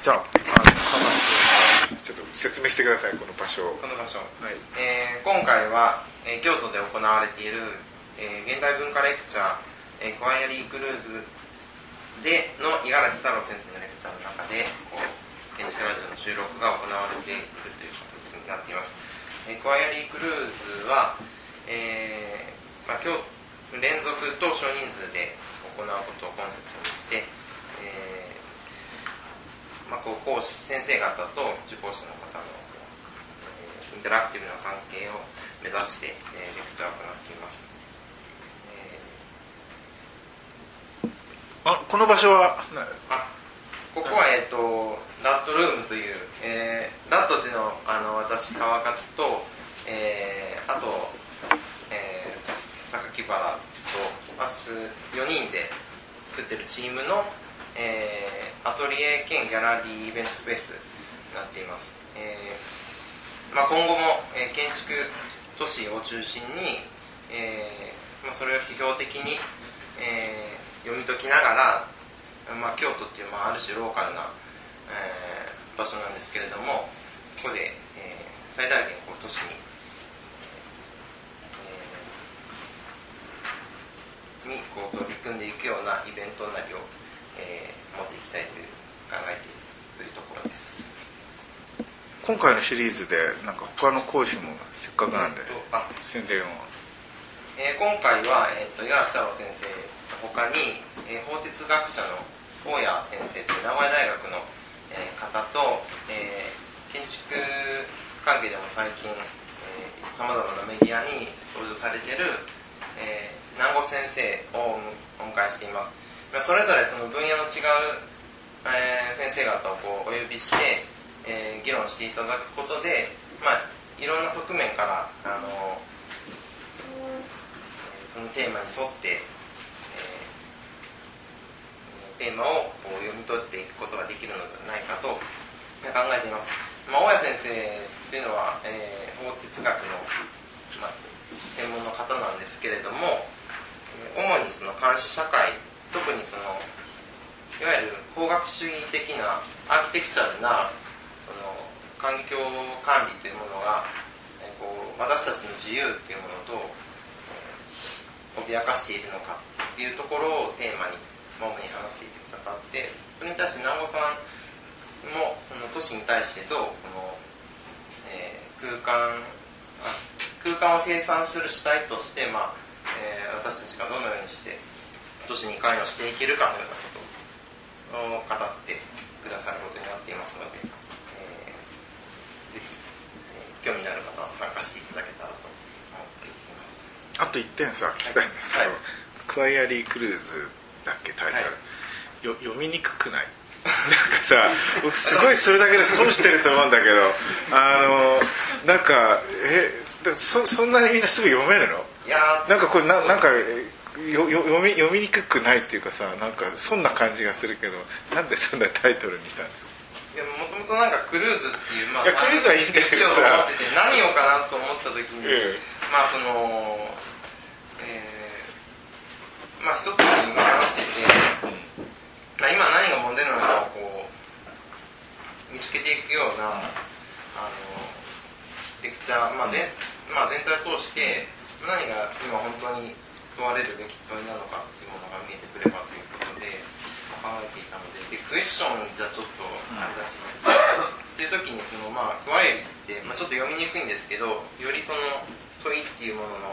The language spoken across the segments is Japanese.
じゃああのちょっと説明してくださいこの場所を。この場所、はい。えー今回は、えー京都で行われている、えー現代文化レクチャー、えークワイアリークルーズでの五十嵐太郎先生のレクチャーの中でこう建築ラジオの収録が行われているという形になっています、えークワイアリークルーズは、えーまあ、今日連続と少人数で行うことをコンセプトにして、えーまあ、こう講師先生方と受講者の方の、えーインタラクティブな関係を目指して、えーレクチャーを行っています、えあこの場所は？あここは、えー、とダットルームという、えーダットっていうのをあの私川勝と、えーあと、えー、榊原と私4人で作ってるチームの、えーアトリエ兼ギャラリーイベントスペースになっています、えーまあ、今後も、えー建築都市を中心に、えーまあ、それを批評的に、えー読み解きながら、まあ、京都っていう、まあ、ある種ローカルな、えー場所なんですけれどもそこで、えー最大限こう都市に、にこう取り組んでいくようなイベントなりを、えー持っていきたいという考えているというところです。今回のシリーズでなんか他の講師もせっかくなんであ宣伝をえー今回は、えー、と五十嵐太郎先生の他に、えー法哲学者の大谷先生という名古屋大学の、えー方と、えー建築関係でも最近さまざまなメディアに登場されている、えー南郷先生をお迎えしていますまあそれぞれその分野の違う、えー先生方をこうお呼びして、えー議論していただくことで、まあ、いろんな側面からあのそのテーマに沿って、えーテーマをこう読み取っていくことができるのではないかと考えています、まあ、大谷先生というのは、えー法哲学の、まあ、専門の方なんですけれども主にその監視社会特にそのいわゆる工学主義的なアーキテクチャルなその環境管理というものが、こう私たちの自由っていうものと、脅かしているのかっていうところをテーマに主に話していてくださってそれに対して南郷さんもその都市に対してどうその、えー空間空間を生産する主体として、まあえー私たちがどのようにして都市に関与していけるかのようなことを語ってくださることになっていますので、えーぜひ、えー興味のある方は参加していただけたらと思っています。あと1点さ聞きたいんですけど、はい。クワイアリークルーズだっけタイトル、はいよ読みにくくない？なんかさ僕すごいそれだけで損してると思うんだけどあのなんかえだそそんなにみんなすぐ読めるの？いやー。なんかこれななんかよよ読み読みにくくないっていうかさなんかそんな感じがするけどなんでそんなタイトルにしたんですか？いやもともとなんかクルーズっていう、まあ、いやクルーズはいいんだけ何をかなと思った時に、ええ。まあそのえーまあ一つに話してて、まあ、今何が問題なのかをこう見つけていくようなあのレクチャー、まあ全まあ、全体を通して何が今本当に問われるべき問いなのかっていうものが見えてくればということで考えていたのででクエスチョンじゃちょっとあれだし、っていう時にそのまあクワイって、まあ、ちょっと読みにくいんですけどよりその問いっていうものの、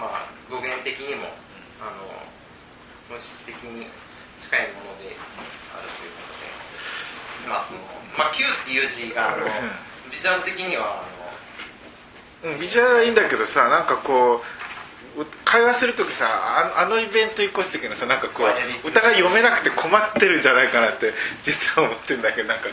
まあ、語源的にもあの本質的に近いものであるということでまあそのまあ Q っていう字があのビジュアル的にはあのうんビジュアルはいいんだけどさなんかこうう会話する時さああのイベント行こうって時のさなんかこうお互い読めなくて困ってるんじゃないかなって実は思ってんだけどなんか。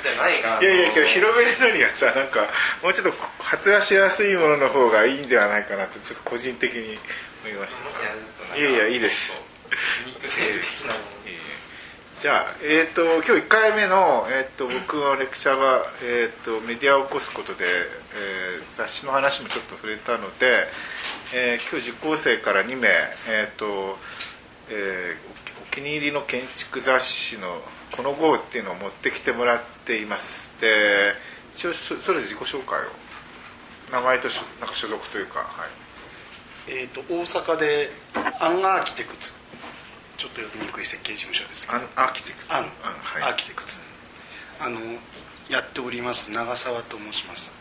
いやいやけど広めるのにはさなんかもうちょっと発話しやすいものの方がいいんではないかなってちょっと個人的に思いましもしやるとなんかいやいやいいですじゃあ、えー、と今日1回目の、えー、と僕のレクチャーが、えー、とメディアを起こすことで、えー雑誌の話もちょっと触れたので、えー今日受講生から2名、えーとえーお気に入りの建築雑誌のこの号っていうのを持ってきてもらっています。で一応そそれで自己紹介を。名前としなんか所属というかはい。えー、と大阪でアンアーキテクツちょっと読みにくい設計事務所ですけど。アーキテクツ。アン、はい。アーキテクツ。あのやっております長澤と申します。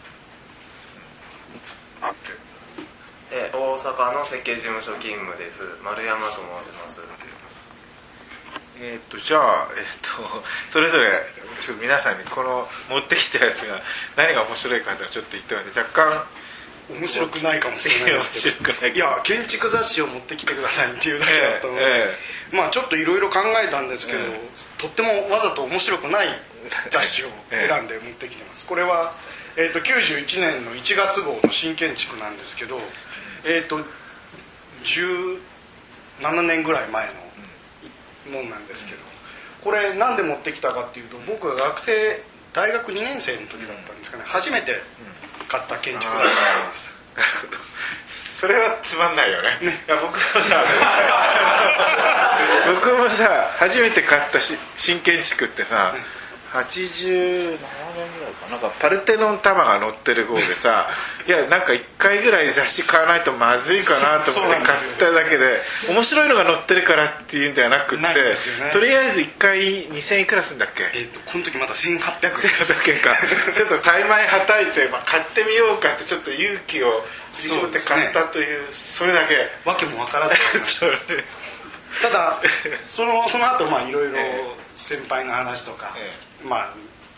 えー大阪の設計事務所勤務です。丸山と申します。えー、とじゃあ、えー、と それぞれちょっと皆さんにこの持ってきたやつが何が面白いかっていうのをちょっと言ってもらって若干面白くないかもしれないですけど。いいや建築雑誌を持ってきてくださいっていうだけだったので、えまあちょっといろいろ考えたんですけど、ええ。とってもわざと面白くない雑誌を選んで持ってきてます。これは、えー、と91年の1月号の新建築なんですけどえっ、と17年ぐらい前のもんなんですけどこれなんで持ってきたかっていうと僕が学生大学2年生の時だったんですかね。初めて買った建築雑誌なんです。それはつまんないよね。いや僕もさ 僕もさ初めて買ったし新建築ってさ87年ぐらいかな。なんかパルテノン玉が載ってる号でさ いやなんか1回ぐらい雑誌買わないとまずいかなと思って買っただけで面白いのが載ってるからっていうんではなくってね。とりあえず1回2000いくらするんだっけ？えっ、とこの時まだ1800円です1800円か。ちょっと怠慢はたいて、まあ、買ってみようかってちょっと勇気を振り絞って買ったというそれだけ。わけもわからず ただそのその後まあいろいろえ先輩の話とか、えまあ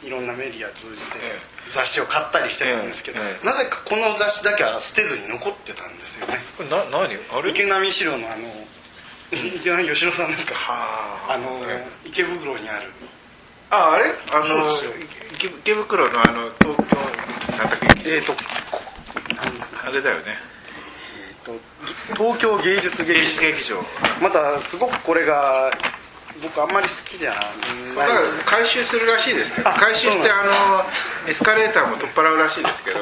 いろんなメディア通じてえ雑誌を買ったりしてたんですけど、ええなぜかこの雑誌だけは捨てずに残ってたんですよね。これな何？あれ？池波四郎のあの 池波吉野さんですか？はあ。あの池袋にある。ああれ？あの池池袋のあの東京なんだっけ？えっ、とここなんだあれだよね。えーと東京芸術劇場。またすごくこれが僕あんまり好きじゃない。回収するらしいですけどあ回収してあのエスカレーターも取っ払うらしいですけど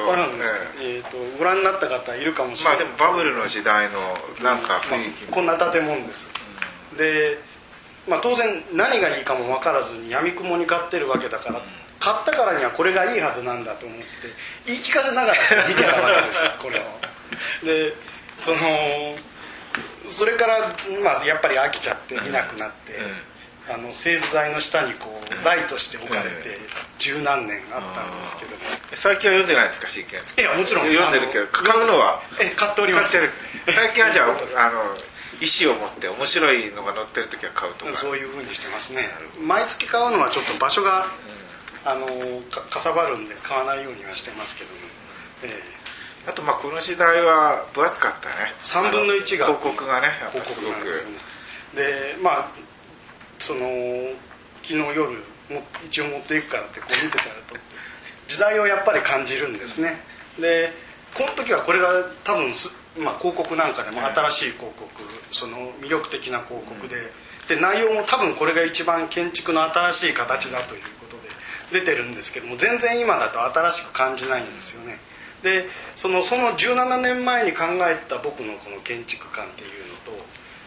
ええ。ーとご覧になった方いるかもしれない。でもバブルの時代のなんか雰囲気。まあこんな建物です、で、まあ、当然何がいいかも分からずにやみくもに買ってるわけだから、買ったからにはこれがいいはずなんだと思って言い聞かせながら見てたわけですこれを。でそのそれから、まあ、やっぱり飽きちゃって見なくなって、あの製図台の下にこう台として置かれて十何年あったんですけども最近は読んでないですか真剣いやもちろん。読んでるけど買うのは？え買っております。最近はじゃああの意思を持って面白いのが載ってる時は買うとか。そういうふうにしてますね。毎月買うのはちょっと場所が、あのかかさばるんで買わないようにはしてますけども、えあとまあこの時代は分厚かったね。3分の1が。広告がねやっえぱすごく。なんでね。でまあその昨日夜も一応持っていくからってこう見てたらと。時代をやっぱり感じるんですね。でこの時はこれが多分す、まあ、広告なんかでも新しい広告その魅力的な広告で,、で内容も多分これが一番建築の新しい形だということで出てるんですけども全然今だと新しく感じないんですよねでそのその17年前に考えた僕のこの建築観っていうのと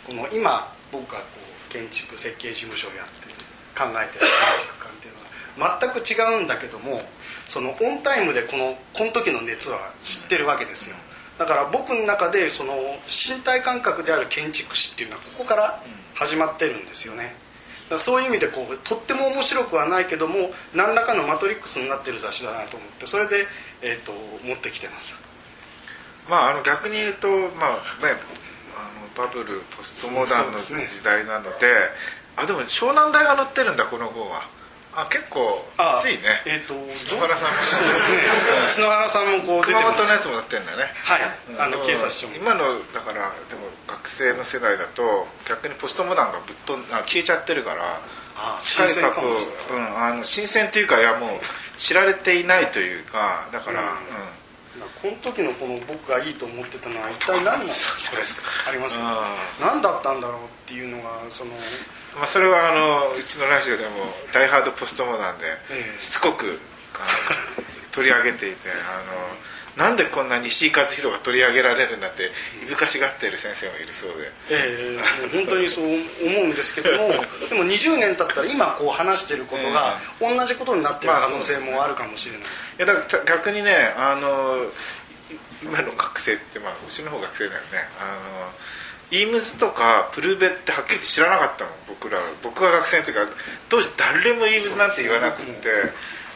この今僕がこう建築設計事務所をやってる考えてる建築観っていうのは全く違うんだけどもそのオンタイムでこのこの時の熱は知ってるわけですよ。だから僕の中でその身体感覚である建築士っていうのはここから始まってるんですよね。そういう意味でこうとっても面白くはないけども何らかのマトリックスになってる雑誌だなと思ってそれで、えー、と持ってきてます。まああの逆に言うとまあねあのバブルポストモダンの時代なのであでも湘南大が載ってるんだこの方は。あ結構あ熱いね。えっ、と篠原さんも。そうですね。篠原さんもこう出て熊本のやつも載ってるんだよね。はい。あのうん警察署も。今のだから学生の世代だと逆にポストモダンがぶっ飛んあ消えちゃってるからあ近い新鮮かもしれない。うん、あの新鮮というかいやもう知られていないというかだから、うん。うん。この時のこの僕がいいと思ってたのは一体何なの そうです。ありますよあ何だったんだろうっていうのがそのまあ、それはあのうちのラジオでも「ダイハードポストモダンで」ええ。しつこく取り上げていてあのなんでこんな西井和弘が取り上げられるんだっていぶかしがっている先生もいるそうで。ええ本当にそう思うんですけども でも20年経ったら今こう話してることが同じことになってる可能性もあるかもしれない、いやだから逆にねあの今の学生ってまあうちの方学生だよね。あのイームズとかプルーベってはっきり知らなかったの僕ら。僕が学生の時は当時誰もイームズなんて言わなくって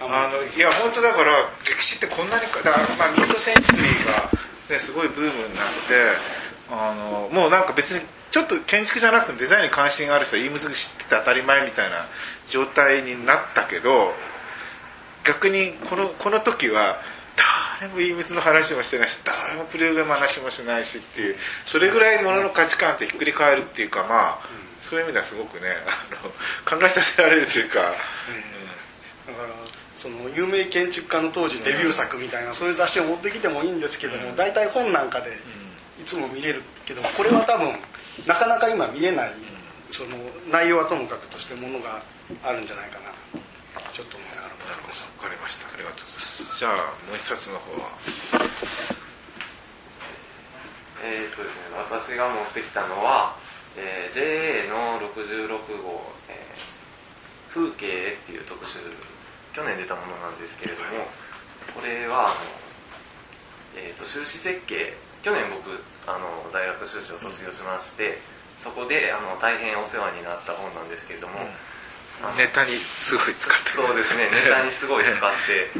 あのいや本当だから歴史ってこんなにかだからまあミッドセンチュリーが、ね、すごいブームになってあのもうなんか別にちょっと建築じゃなくてもデザインに関心がある人はイームズ知ってて当たり前みたいな状態になったけど逆にこのこの時は誰もイームスの話もしてないし誰もプレーベの話もしないしっていうそれぐらいものの価値観ってひっくり返るっていうかまあそういう意味ではすごくねあの考えさせられるというか、だからその有名建築家の当時デビュー作みたいなそういう雑誌を持ってきてもいいんですけども大体本なんかでいつも見れるけどこれは多分なかなか今見れないその内容はともかくとしてものがあるんじゃないかなちょっと思いながら分かりました。ありがとうございます。じゃあもう一冊の方は。えーっとですね、私が持ってきたのは、えー JA の66号、えー風景っていう特集去年出たものなんですけれどもこれはあの、えー、と修士設計去年僕あの大学修士を卒業しましてそこであの大変お世話になった本なんですけれども、あのネタにすごい使ってそうですね ネタにすごい使って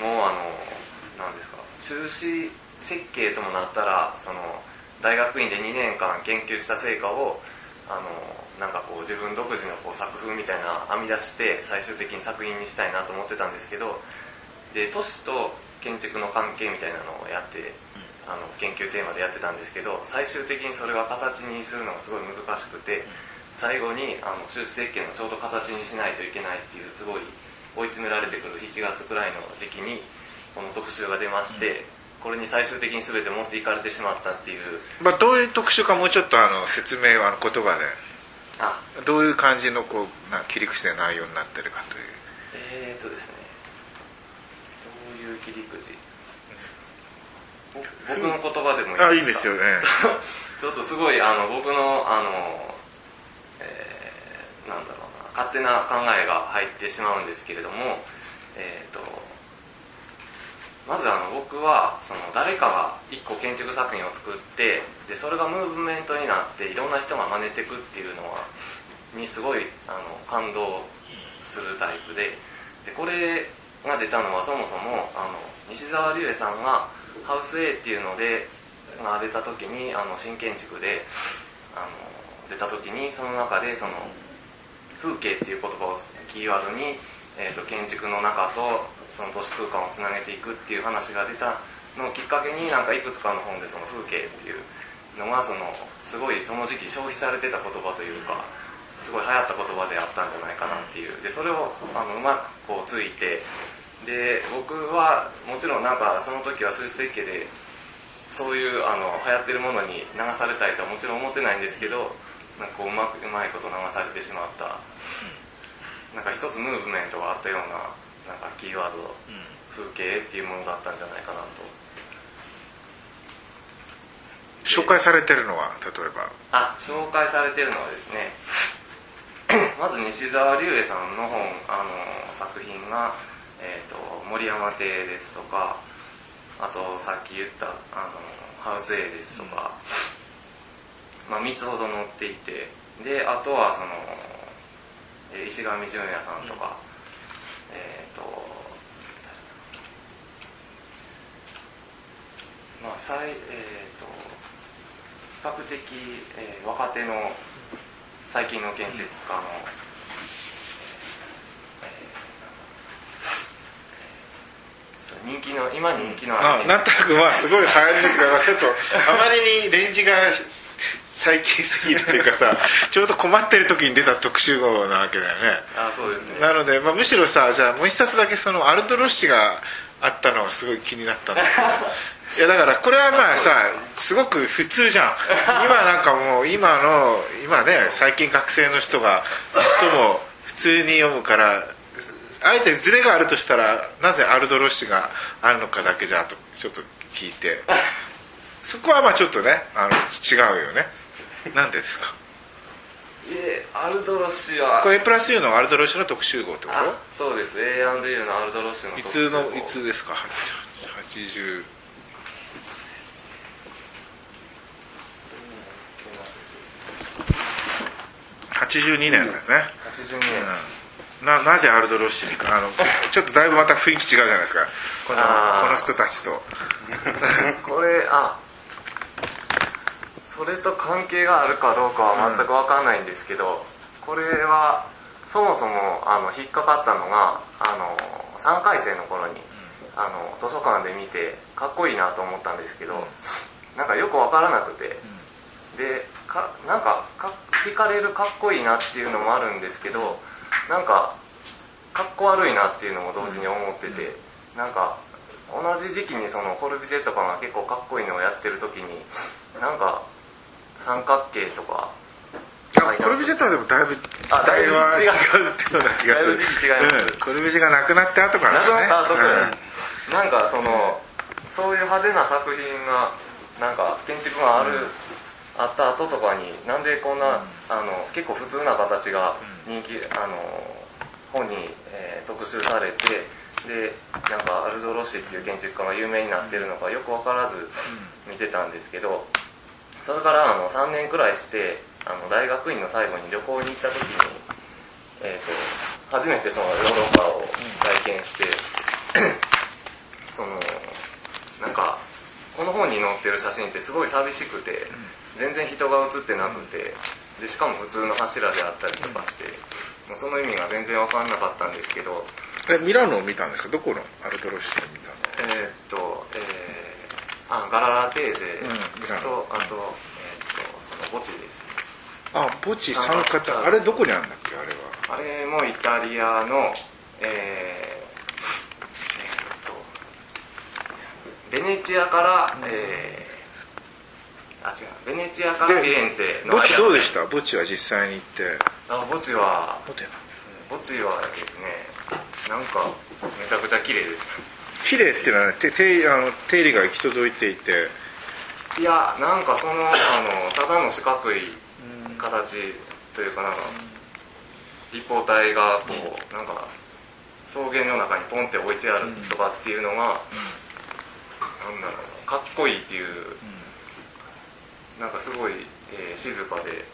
もうあのなんですか修士設計ともなったらその大学院で2年間研究した成果をあのなんかこう自分独自のこう作風みたいな編み出して最終的に作品にしたいなと思ってたんですけどで都市と建築の関係みたいなのをやって、あの研究テーマでやってたんですけど最終的にそれが形にするのがすごい難しくて最後にあの修士設計のちょうど形にしないといけないっていうすごい追い詰められてくる7月くらいの時期にこの特集が出まして、これに最終的に全て持っていかれてしまったっていう。まあ、どういう特集かもうちょっとあの説明をあの言葉で。あどういう感じのこうな切り口で内容になってるかという。えーとですね。どういう切り口？ぼ僕の言葉でもいいですか？あいいんですよ、え ちょっとすごいあの僕のあの、えーなんだろうな勝手な考えが入ってしまうんですけれどもえっ、とまずあの僕はその誰かが一個建築作品を作ってでそれがムーブメントになっていろんな人が真似ていくっていうのはにすごいあの感動するタイプででこれが出たのはそもそもあの西澤龍恵さんがハウス A っていうのでが出た時にあの新建築であの出た時にその中でその風景っていう言葉をキーワードに、えー、と建築の中とその都市空間をつなげていくっていう話が出たのをきっかけになんかいくつかの本でその風景っていうのがそのすごいその時期消費されてた言葉というかすごい流行った言葉であったんじゃないかなっていう。でそれをあのうまくこうついて。で僕はもちろんなんかその時は修士設計でそういうあの流行ってるものに流されたいとはもちろん思ってないんですけどなんかこううまくうまいこと流されてしまった。なんか一つムーブメントがあったようななんかキーワード、風景っていうものだったんじゃないかなと。紹介されてるのは例えば。あ紹介されてるのはですね まず西澤龍恵さんの本あの作品が、えーと「森山邸」ですとかあとさっき言ったあのハウス A ですとか、まあ、3つほど載っていてであとはそのえー石上純也さんとか、えっ、とまあ最えっ、と比較的、えー若手の最近の建築家の、えー人気の今人気のあなんとなくまあすごい流行りですがちょっとあまりにレンジが最近すぎるというかさ ちょうど困ってる時に出た特集号なわけだよね。あそうですね。なので、まあ、むしろさじゃあもう一冊だけそのアルトロッシがあったのがすごい気になったんだけどいやだからこれはまあさすごく普通じゃん。今なんかもう今の今ね最近学生の人が最も普通に読むからあえてズレがあるとしたらなぜアルドロッシがあるのかだけじゃとちょっと聞いて。そこはまあちょっとねあの違うよね。なんでですか？いえアルドロッシはこれ A プラス U のアルドロッシュの特集号ってこあそうです A&U のアルドロッシュのといつのいつですか？80 82年ですね、82年、うん、ななぜアルドロッシュにかあの ちょっとだいぶまた雰囲気違うじゃないですか。このこの人たちと。これあそれと関係があるかどうかは全く分かんないんですけど、これはそもそもあの引っかかったのがあの3回生の頃にあの図書館で見てかっこいいなと思ったんですけど、なんかよく分からなくて、でかなんかか聞かれるかっこいいなっていうのもあるんですけどなんかかっこ悪いなっていうのも同時に思ってて、なんか同じ時期にそのコルビジェとかが結構かっこいいのをやってる時になんか三角形とか。コルビジェットはでもだいぶ時あだいぶ違違う。うってよう。な気がするだいぶ違いますうん、コルビジェがなくなって後からなくなった後からうん。なんかそのそういう派手な作品がなんか建築がある、あった後とかになんでこんな、あの結構普通な形が人気、あの本に、えー特集されてでなんかアルド・ロッシっていう建築家が有名になってるのかよく分からず見てたんですけどそれからあの3年くらいしてあの大学院の最後に旅行に行った時に、えー、と初めてそのヨーロッパを体験して、そのなんかこの本に載ってる写真ってすごい寂しくて全然人が写ってなくてでしかも普通の柱であったりとかしてもうその意味が全然分かんなかったんですけどえミラノを見たんですか？どこのアルドロッシュを見たの？えーっとえー、あガララテーゼと、あと,、えーっとその墓地ですね。あ墓地参加ってあれどこにあるんだっけあれは？あれもイタリアのえー、えとベネチアから、えー、あ違うベネチアからフィレンツェの墓地どうでしした？墓地は実際に行って。たあ墓地は墓地は？ですねなんかめちゃくちゃ綺麗でし綺麗っていうのはね手手あの手入れが行き届いていて。たいやなんかそのあのただの四角い形というかなんか立方体がこうなんか草原の中にポンって置いてあるとかっていうのが、なんだろうなかっこいいっていう、なんかすごい、えー静かで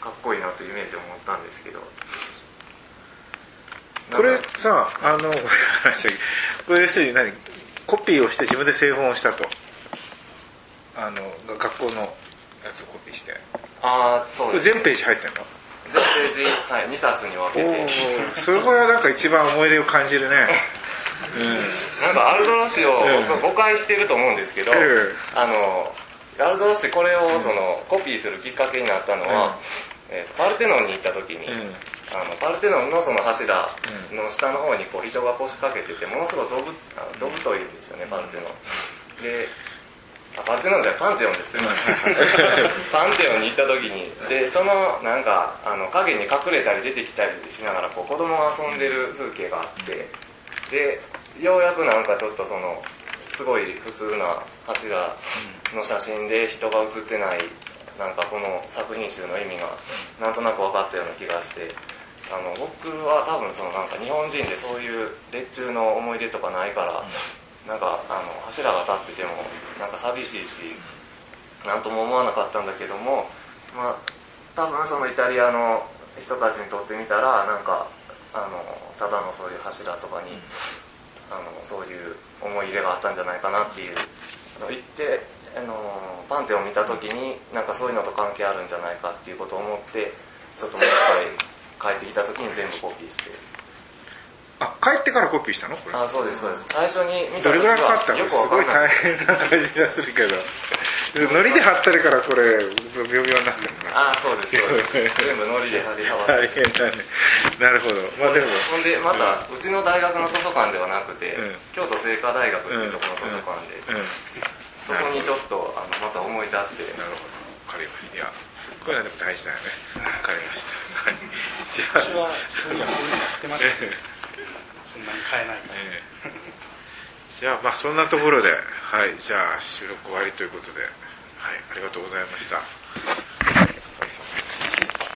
かっこいいなというイメージを持ったんですけど。これさあのこれ要するに何？コピーをして自分で製本をしたと。あの学校のやつをコピーして。ああそう全ページ入ってんの？全ページ、はい、2冊に分けおて。おそれはなんか一番思い入れを感じるね。なんかアルドロッシを誤解してると思うんですけど、ええあのアルドロッシこれをその、コピーするきっかけになったのは、えーパルテノンに行った時に、うんあのパルテノンのその柱の下の方にこう人が腰掛けててものすごいどぶぶといんですよねパルテノン。であパルテノンじゃパンテオンですすみませんパンテオンに行った時にでそのなんかあの影に隠れたり出てきたりしながらこう子供が遊んでる風景があってでようやくなんかちょっとそのすごい普通な柱の写真で人が写ってないなんかこの作品集の意味がなんとなく分かったような気がしてあの僕は多分そのなんか日本人でそういう列中の思い出とかないから、なんかあの柱が立っててもなんか寂しいしなんとも思わなかったんだけどもまあ多分そのイタリアの人たちにとってみたらなんかあのただのそういう柱とかに、あのそういう思い入れがあったんじゃないかなっていうのを言ってあのパンテを見た時になんかそういうのと関係あるんじゃないかっていうことを思ってちょっともう一回帰ってきた時に全部コピーして。あ帰ってからコピーしたの？これ。あそうですそうです。最初に見た時どれぐらいかかったの？すごい大変な感じがするけど。のりで貼ってるからこれ微妙になってるな。あそうですそうです。全部ノリで貼り合わせて。大変だね。なるほど。まあでも。ほんでまた、うちの大学の図書館ではなくて、うん。京都精華大学っていうところの図書館で、うんそこにちょっとあのまた思い立って。なるほど。分かりました。いやこれはでも大事だよね。分かりました。はい。幸せそれは そんなに変えないから、じゃあまあそんなところではい。じゃあ収録終わりということで。はい。ありがとうございました。お疲れ様です。